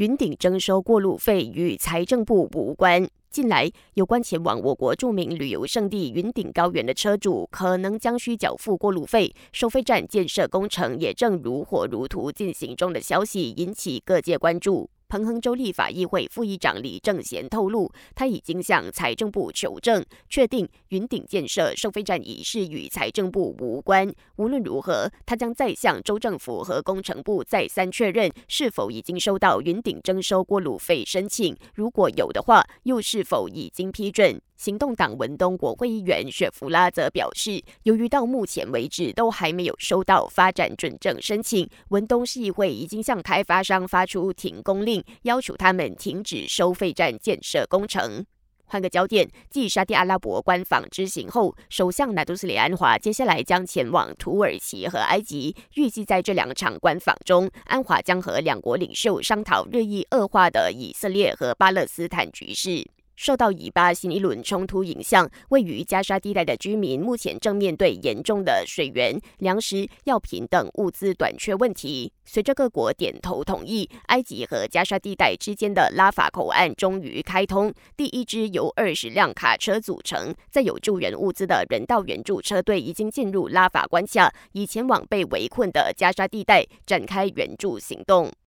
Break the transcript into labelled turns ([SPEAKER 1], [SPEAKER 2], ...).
[SPEAKER 1] 云顶征收过路费与财政部无关。近来，有关前往我国著名旅游胜地云顶高原的车主，可能将需缴付过路费。收费站建设工程也正如火如荼进行中的消息，引起各界关注。彭亨州立法议会副议长李正贤透露，他已经向财政部求证，确定云顶建设收费站已是与财政部无关。无论如何，他将再向州政府和工程部再三确认，是否已经收到云顶征收过路费申请。如果有的话，又是否已经批准？行动党文东国会议员雪弗拉则表示，由于到目前为止都还没有收到发展准证申请，文东市议会已经向开发商发出停工令，要求他们停止收费站建设工程。换个焦点，继沙地阿拉伯官访之行后，首相纳杜斯里安华接下来将前往土耳其和埃及，预计在这两场官访中，安华将和两国领袖商讨日益恶化的以色列和巴勒斯坦局势。受到以巴新一轮冲突影响，位于加沙地带的居民目前正面对严重的水源、粮食、药品等物资短缺问题。随着各国点头同意，埃及和加沙地带之间的拉法口岸终于开通。第一支由二十辆卡车组成、载有救援物资的人道援助车队已经进入拉法关卡，以前往被围困的加沙地带展开援助行动。